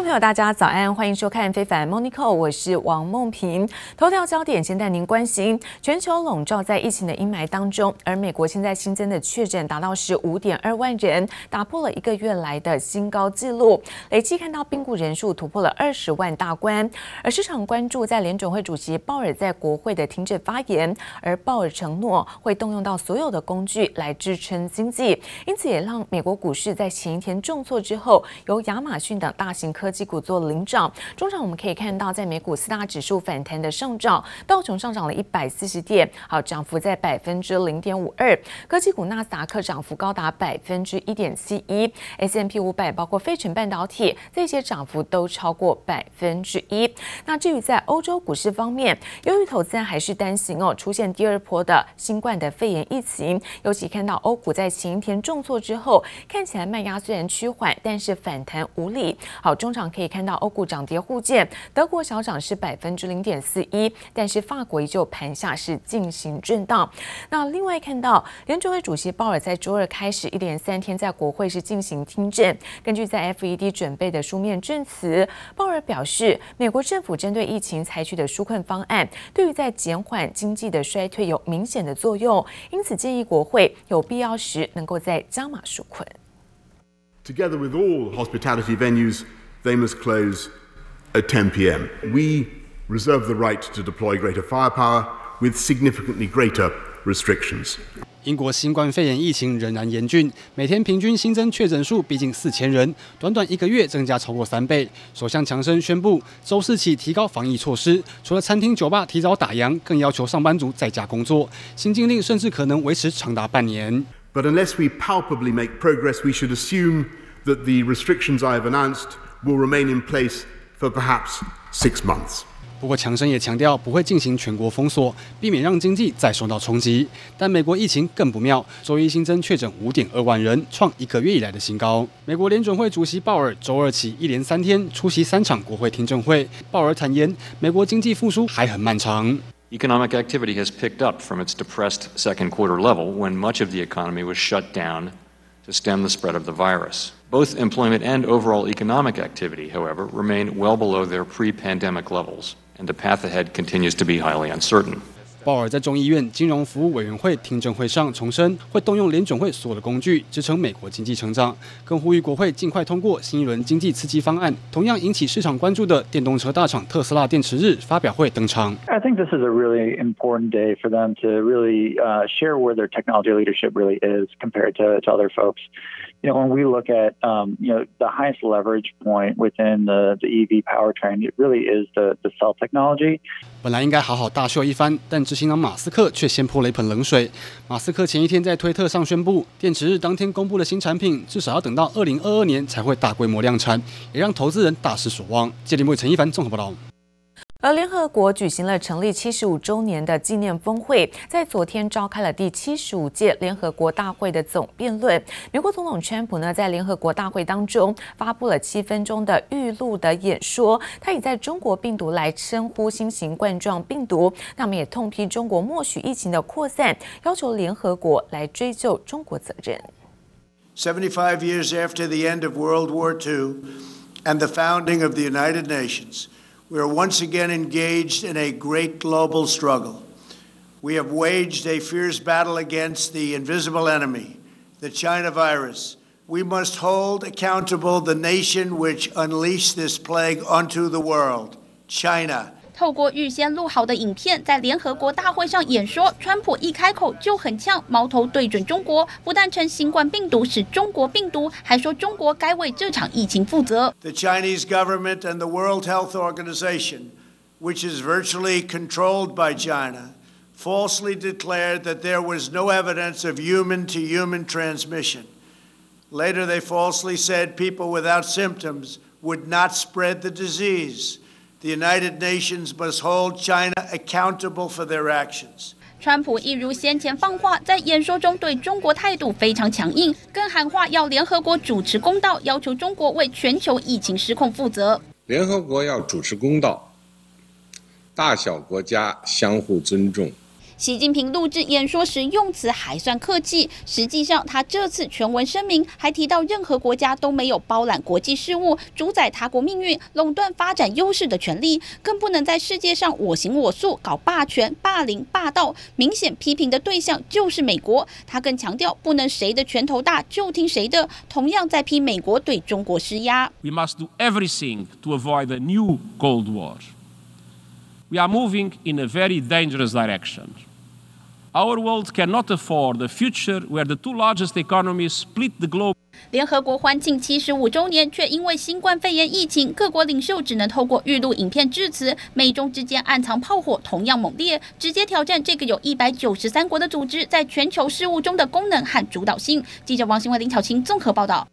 朋友，大家早安，欢迎收看《非凡 Morning Call》，我是王梦萍。头条焦点先带您关心：全球笼罩在疫情的阴霾当中，而美国现在新增的确诊达到十五点二万人，打破了一个月来的新高纪录，累计看到病故人数突破了二十万大关。而市场关注在联准会主席鲍尔在国会的听证发言，而鲍尔承诺会动用到所有的工具来支撑经济，因此也让美国股市在前一天重挫之后，由亚马逊等大型科技股做领涨，中场我们可以看到，在美股四大指数反弹的上涨，道琼上涨了一百四十点，好，涨幅在百分之零点五二。科技股纳斯达克涨幅高达百分之一点七一，S M P 五百包括费城半导体这些涨幅都超过百分之一。那至于在欧洲股市方面，由于投资人还是担心哦，出现第二波的新冠的肺炎疫情，尤其看到欧股在前一天重挫之后，看起来卖压虽然趋缓，但是反弹无力。好，中场可以看到欧股涨跌互见，德国小涨是百分之零点四一，但是法国依旧盘下是进行震荡。那另外看到联准会主席鲍尔在周二开始一连三天在国会是进行听证，根据在 FED 准备的书面证词，鲍尔表示，美国政府针对疫情采取的纾困方案，对于在减缓经济的衰退有明显的作用，因此建议国会有必要时能够再加码纾困。Together with all hospitality venues, they must close at 10 p.m. We reserve the right to deploy greater firepower with significantly greater restrictions. 英国新冠肺炎疫情仍然严峻，每天平均新增确诊数逼近四千人，短短一个月增加超过三倍。首相强生宣布，周四起提高防疫措施，除了餐厅、酒吧提早打烊，更要求上班族在家工作。新禁令甚至可能维持长达半年。But unless we palpably make progress, we should assume that the restrictions I have announced will remain in place for perhaps six months. 不过，强生也强调不会进行全国封锁，避免让经济再受到冲击。但美国疫情更不妙，周一新增确诊五点二万人，创一个月以来的新高。美国联准会主席鲍尔周二起一连三天出席三场国会听证会。鲍尔坦言，美国经济复苏还很漫长。Economic activity has picked up from its depressed second quarter level when much of the economy was shut down to stem the spread of the virus. Both employment and overall economic activity, however, remain well below their pre-pandemic levels, and the path ahead continues to be highly uncertain. 鲍尔在众议院金融服务委员会听证会上重申，会动用联准会所有的工具支撑美国经济成长，更呼吁国会尽快通过新一轮经济刺激方案。同样引起市场关注的电动车大厂特斯拉电池日发表会登场。I think this is a really important day for them to really share where their technology leadership really is compared to other folks. You know, when we look at um, you know the highest leverage point within the the EV powertrain, it really is the the cell technology. 本来应该好好大秀一番，但执行长马斯克却先泼了一盆冷水。马斯克前一天在推特上宣布，电池日当天公布的新产品，至少要等到二零二二年才会大规模量产，也让投资人大失所望。记者陈一凡综合报道。而联合国举行了成立七十五周年的纪念峰会，在昨天召开了第七十五届联合国大会的总辩论。美国总统川普呢，在联合国大会当中发布了七分钟的预录的演说，他以在中国病毒来称呼新型冠状病毒，那么也痛批中国默许疫情的扩散，要求联合国来追究中国责任。Seventy-five years after the end of World War II and the founding of the United Nations. We are once again engaged in a great global struggle. We have waged a fierce battle against the invisible enemy, the China virus. We must hold accountable the nation which unleashed this plague onto the world, China. 透过预先录好的影片，在联合国大会上演说，川普一开口就很呛，矛头对准中国，不但称新冠病毒是中国病毒，还说中国该为这场疫情负责。The Chinese government and the World Health Organization, which is virtually controlled by China, falsely declared that there was no evidence of human-to-human transmission. Later, they falsely said people without symptoms would not spread the disease. The United Nations must hold China accountable for their actions. 川普一如先前放话，在演说中对中国态度非常强硬，更喊话要联合国主持公道，要求中国为全球疫情失控负责。联合国要主持公道，大小国家相互尊重。习近平录制演说时用词还算客气，实际上他这次全文声明还提到，任何国家都没有包揽国际事务、主宰他国命运、垄断发展优势的权利，更不能在世界上我行我素、搞霸权、霸凌、霸道。明显批评的对象就是美国。他更强调，不能谁的拳头大就听谁的，同样在批美国对中国施压。We must do everything to avoid a new Cold War. We are moving in a very dangerous direction. Our world cannot afford a future where the two largest economies split the globe. 联合国欢庆七十五周年，却因为新冠肺炎疫情，各国领袖只能透过预录影片致辞。美中之间暗藏炮火同样猛烈，直接挑战这个有一百九十三国的组织在全球事务中的功能和主导性。记者王新伟、林巧清综合报道。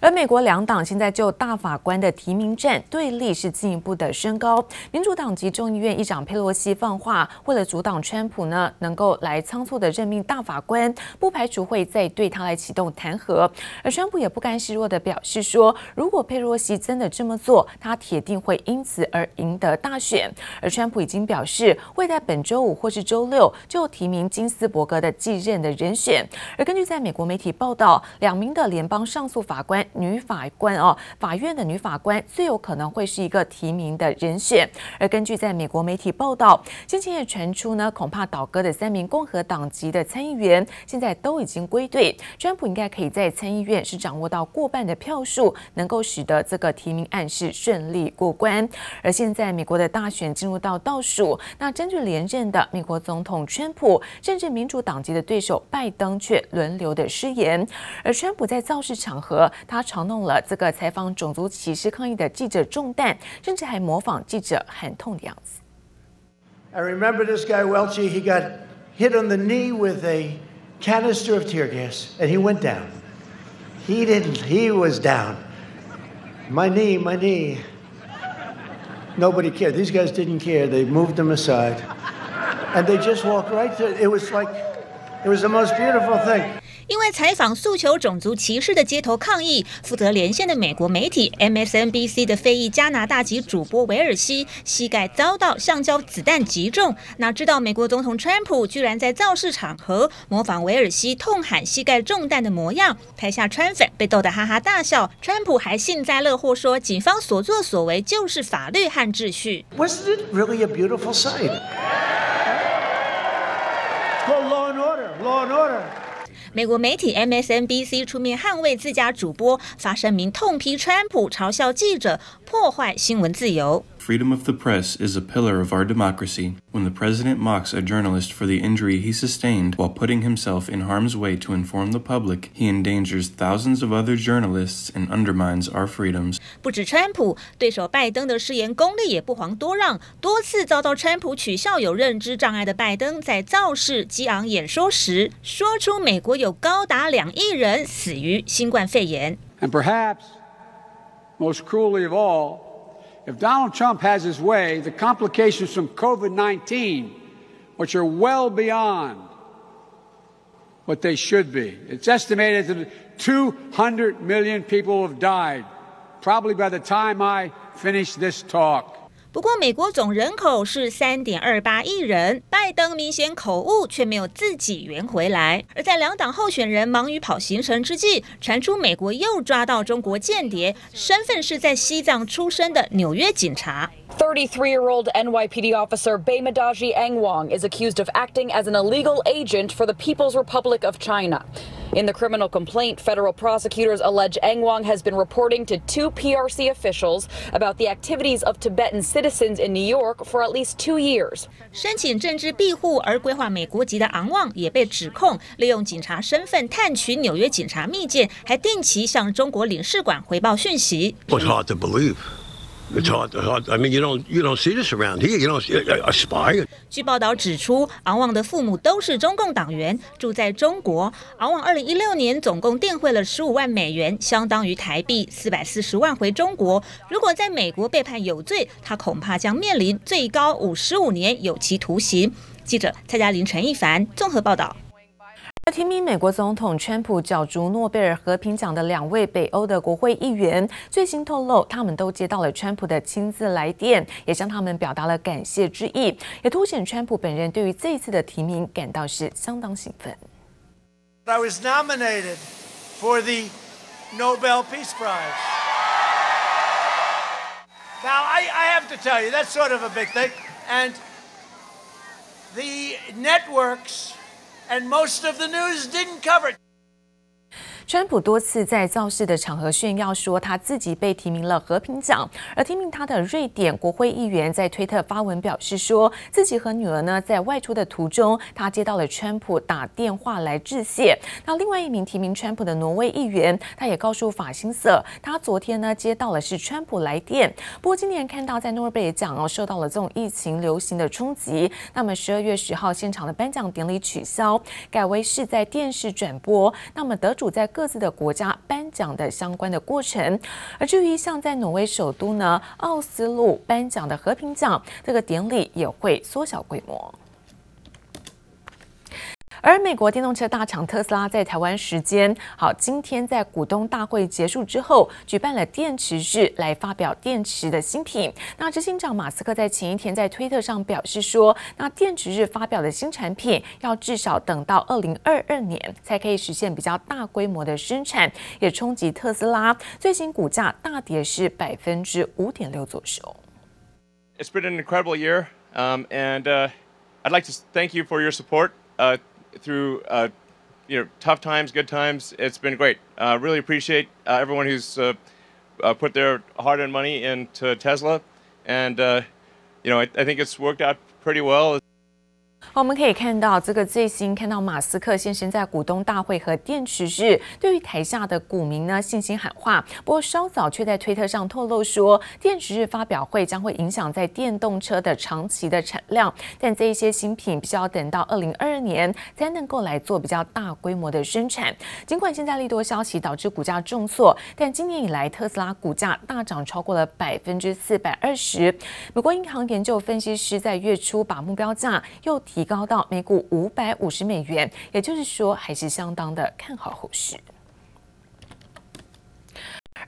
而美国两党现在就大法官的提名战对立是进一步的升高。民主党籍众议院议长佩洛西放话，为了阻挡川普呢能够来仓促的任命大法官，不排除会再对他来启动弹劾。而川普也不甘示弱的表示说，如果佩洛西真的这么做，他铁定会因此而赢得大选。而川普已经表示，会在本周五或是周六就提名金斯伯格的继任的人选。而根据在美国媒体报道，两名的联邦上诉法官。女法官哦，法院的女法官最有可能会是一个提名的人选。而根据在美国媒体报道，先前也传出呢，恐怕倒戈的三名共和党籍的参议员现在都已经归队，川普应该可以在参议院是掌握到过半的票数，能够使得这个提名案是顺利过关。而现在美国的大选进入到倒数，那争取连任的美国总统川普，甚至民主党籍的对手拜登却轮流的失言。而川普在造势场合，他嘲弄了这个采访种族歧视抗议的记者中弹，甚至还模仿记者喊痛的样子。I remember this guy Welchie. He got hit on the knee with a canister of tear gas, and he went down. He didn't. He was down. My knee, my knee. Nobody cared. These guys didn't care. They moved him aside, and they just walked right through. It was like it was the most beautiful thing. 因为采访诉求种族歧视的街头抗议，负责连线的美国媒体 MSNBC 的非裔加拿大籍主播韦尔西膝盖遭到橡胶子弹击中，哪知道美国总统川普居然在造势场合模仿韦尔西痛喊膝盖中弹的模样，台下川粉被逗得哈哈大笑，川普还幸灾乐祸说，警方所作所为就是法律和秩序。Wasn't it really a beautiful sight? Law and order, law and order. 美国媒体 MSNBC 出面捍卫自家主播，发声明痛批川普嘲笑记者，破坏新闻自由。Freedom of the press is a pillar of our democracy. When the president mocks a journalist for the injury he sustained while putting himself in harm's way to inform the public, he endangers thousands of other journalists and undermines our freedoms. 不止川普，对手拜登的誓言功力也不遑多让，多次遭到川普取笑有认知障碍的拜登，在造势激昂演说时，说出美国有高达两亿人死于新冠肺炎。And perhaps most cruelly of all. If Donald Trump has his way, the complications from COVID 19, which are well beyond what they should be, it's estimated that 200 million people have died, probably by the time I finish this talk. 不过，美国总人口是三点二八亿人，拜登明显口误，却没有自己圆回来。而在两党候选人忙于跑行程之际，传出美国又抓到中国间谍，身份是在西藏出生的纽约警察。33-year-old NYPD officer Baymadaji Engwang is accused of acting as an illegal agent for the People's Republic of China. In the criminal complaint, federal prosecutors allege Engwang has been reporting to two PRC officials about the activities of Tibetan citizens in New York for at least two years. 申请政治庇护而规划美国籍的昂旺也被指控利用警察身份探取纽约警察密件，还定期向中国领事馆回报讯息。It's hard to believe. 据报道指出，昂旺的父母都是中共党员，住在中国。昂旺二零一六年总共电汇了十五万美元，相当于台币四百四十万回中国。如果在美国被判有罪，他恐怕将面临最高五十五年有期徒刑。记者蔡嘉玲、陈一凡综合报道。提名美国总统川普角逐诺贝尔和平奖的两位北欧的国会议员，最新透露，他们都接到了川普的亲自来电，也向他们表达了感谢之意，也凸显川普本人对于这一次的提名感到是相当兴奋。I was nominated for the Nobel Peace Prize. Now, I, I have to tell you, that's sort of a big thing. And the networks and most of the news didn't cover it. 川普多次在造势的场合炫耀说他自己被提名了和平奖，而提名他的瑞典国会议员在推特发文表示说，自己和女儿呢在外出的途中，他接到了川普打电话来致谢。那另外一名提名川普的挪威议员，他也告诉法新社，他昨天呢接到了是川普来电。不过今年看到在诺贝尔奖哦受到了这种疫情流行的冲击，那么十二月十号现场的颁奖典礼取消，改为是在电视转播。那么得主在各自的国家颁奖的相关的过程，而至于像在挪威首都呢奥斯陆颁奖的和平奖，这个典礼也会缩小规模。而美国电动车大厂特斯拉在台湾时间好，今天在股东大会结束之后，举办了电池日来发表电池的新品。那执行长马斯克在前一天在推特上表示说，那电池日发表的新产品要至少等到二零二二年才可以实现比较大规模的生产，也冲击特斯拉最新股价大跌是百分之五点六左右。It's been an incredible year, um, and uh, I'd like to thank you for your support. Uh, through uh, you know tough times, good times. It's been great. Uh, really appreciate uh, everyone who's uh, uh, put their hard-earned money into Tesla, and uh, you know I, I think it's worked out pretty well. 我们可以看到这个最新看到马斯克现身在股东大会和电池日，对于台下的股民呢信心喊话。不过稍早却在推特上透露说，电池日发表会将会影响在电动车的长期的产量，但这一些新品必须要等到二零二二年才能够来做比较大规模的生产。尽管现在利多消息导致股价重挫，但今年以来特斯拉股价大涨超过了百分之四百二十。美国银行研究分析师在月初把目标价又提提高到每股五百五十美元，也就是说，还是相当的看好后市。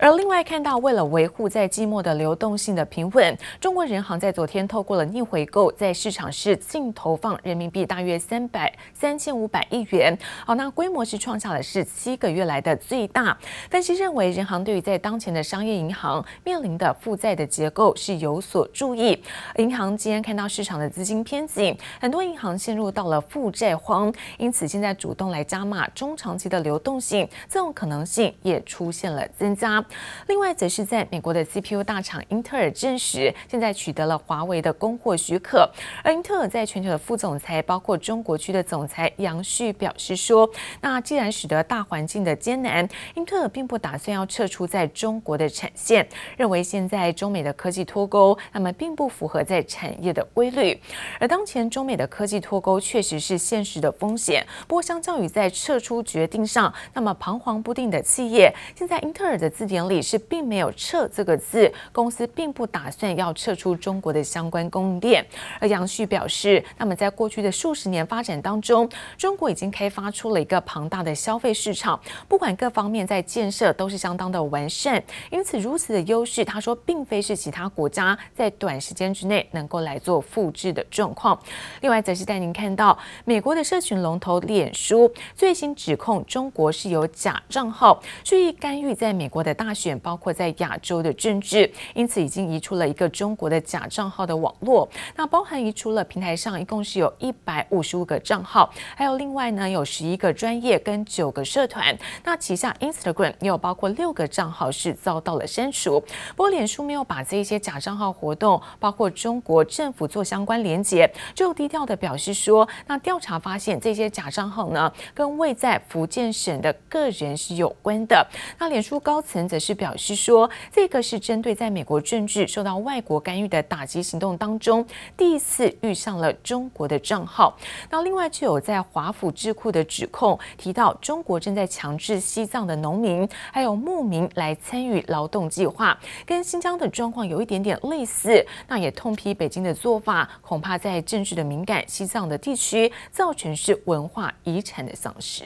而另外看到，为了维护在季末的流动性的平稳，中国人行在昨天透过了逆回购，在市场是净投放人民币大约三百三千五百亿元。好，那规模是创下了是七个月来的最大。分析认为，人行对于在当前的商业银行面临的负债的结构是有所注意。银行今天看到市场的资金偏紧，很多银行陷入到了负债荒，因此现在主动来加码中长期的流动性，这种可能性也出现了增加。另外，则是在美国的 CPU 大厂英特尔证实，现在取得了华为的供货许可。而英特尔在全球的副总裁，包括中国区的总裁杨旭表示说：“那既然使得大环境的艰难，英特尔并不打算要撤出在中国的产线，认为现在中美的科技脱钩，那么并不符合在产业的规律。而当前中美的科技脱钩确实是现实的风险。不过，相较于在撤出决定上，那么彷徨不定的企业，现在英特尔的字典。里是并没有撤这个字，公司并不打算要撤出中国的相关供应链。而杨旭表示，那么在过去的数十年发展当中，中国已经开发出了一个庞大的消费市场，不管各方面在建设都是相当的完善，因此如此的优势，他说并非是其他国家在短时间之内能够来做复制的状况。另外，则是带您看到美国的社群龙头脸书最新指控中国是有假账号，蓄意干预在美国的大选包括在亚洲的政治，因此已经移出了一个中国的假账号的网络。那包含移出了平台上一共是有一百五十五个账号，还有另外呢有十一个专业跟九个社团。那旗下 Instagram 也有包括六个账号是遭到了删除。不过脸书没有把这些假账号活动，包括中国政府做相关连结，就低调的表示说，那调查发现这些假账号呢跟位在福建省的个人是有关的。那脸书高层则是表示说，这个是针对在美国政治受到外国干预的打击行动当中，第一次遇上了中国的账号。那另外就有在华府智库的指控，提到中国正在强制西藏的农民还有牧民来参与劳动计划，跟新疆的状况有一点点类似。那也痛批北京的做法，恐怕在政治的敏感西藏的地区，造成是文化遗产的丧失。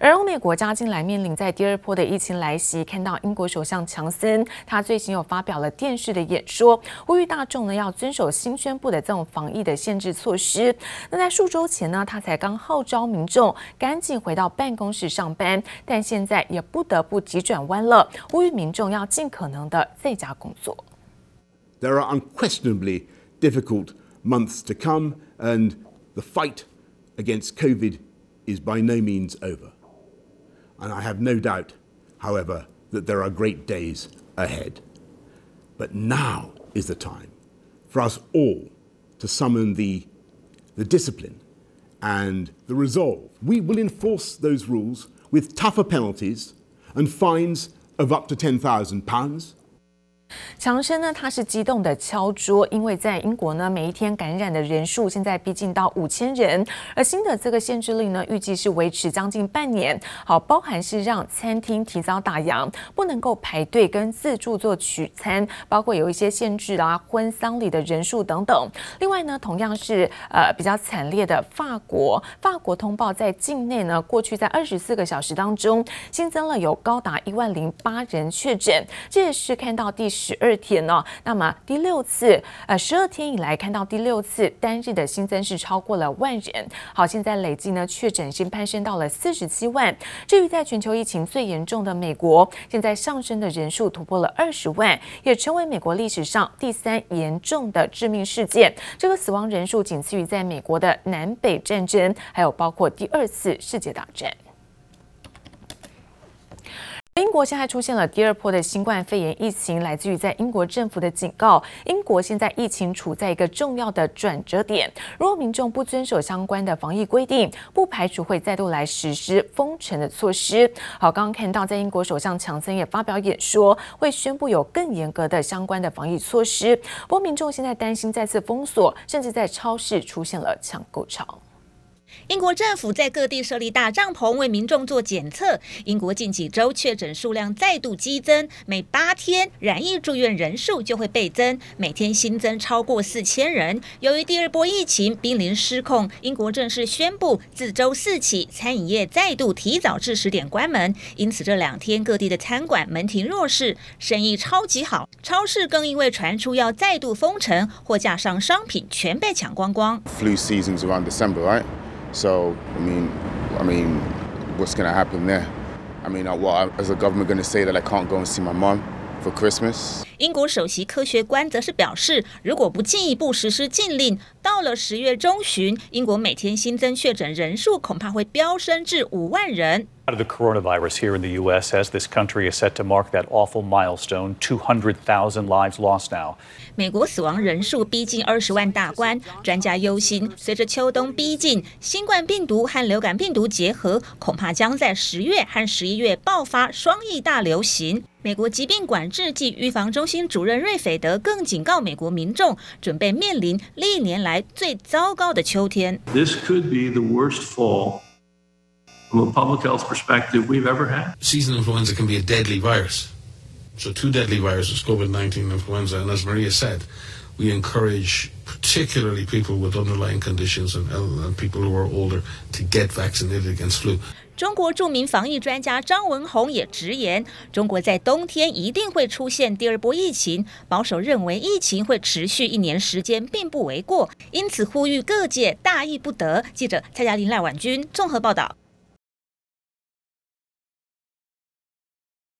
而欧美国家近来面临在第二波的疫情来袭，看到英国首相强森，他最新又发表了电视的演说，呼吁大众呢要遵守新宣布的这种防疫的限制措施。那在数周前呢，他才刚号召民众赶紧回到办公室上班，但现在也不得不急转弯了，呼吁民众要尽可能的在家工作。There are unquestionably difficult months to come, and the fight against COVID is by no means over. And I have no doubt, however, that there are great days ahead. But now is the time for us all to summon the, the discipline and the resolve. We will enforce those rules with tougher penalties and fines of up to £10,000. 强生呢，他是激动的敲桌，因为在英国呢，每一天感染的人数现在逼近到五千人，而新的这个限制令呢，预计是维持将近半年。好，包含是让餐厅提早打烊，不能够排队跟自助做取餐，包括有一些限制啦，婚丧礼的人数等等。另外呢，同样是呃比较惨烈的法国，法国通报在境内呢，过去在二十四个小时当中新增了有高达一万零八人确诊，这也是看到第。十二天呢、那么第六次，呃，十二天以来看到第六次单日的新增是超过了万人。好，现在累计呢确诊已经攀升到了四十七万。至于在全球疫情最严重的美国，现在上升的人数突破了二十万，也成为美国历史上第三严重的致命事件。这个死亡人数仅次于在美国的南北战争，还有包括第二次世界大战。英国现在出现了第二波的新冠肺炎疫情，来自于在英国政府的警告。英国现在疫情处在一个重要的转折点，如果民众不遵守相关的防疫规定，不排除会再度来实施封城的措施。好，刚刚看到在英国首相强森也发表演说，会宣布有更严格的相关的防疫措施。不过民众现在担心再次封锁，甚至在超市出现了抢购潮。英国政府在各地设立大帐篷，为民众做检测。英国近几周确诊数量再度激增，每八天染疫住院人数就会倍增，每天新增超过四千人。由于第二波疫情濒临失控，英国正式宣布自周四起，餐饮业再度提早至十点关门。因此这两天各地的餐馆门庭若市，生意超级好。超市更因为传出要再度封城，货架上商品全被抢光光。Flu season's around December, right? So, I mean, I mean, what's going to happen there? I mean, what is the government going to say that I can't go and see my mom for Christmas? 英国首席科学官则是表示，如果不进一步实施禁令，到了十月中旬，英国每天新增确诊人数恐怕会飙升至五万人。The coronavirus here in the U.S. as this country is set to mark that awful milestone, 200,000 lives lost now. 美国死亡人数逼近二十万大关，专家忧心，随着秋冬逼近，新冠病毒和流感病毒结合，恐怕将在十月和十一月爆发双疫大流行。美国疾病管制及预防中心主任瑞斐德更警告美国民众，准备面临历年来最糟糕的秋天。This could be the worst fall from a public health perspective we've ever had. Seasonal influenza can be a deadly virus. So two deadly viruses, COVID-19 influenza, and as Maria said, we encourage particularly people with underlying conditions and, and people who are older to get vaccinated against flu. 中国著名防疫专家张文宏也直言，中国在冬天一定会出现第二波疫情。保守认为疫情会持续一年时间，并不为过，因此呼吁各界大意不得。记者蔡嘉玲、赖婉君综合报道。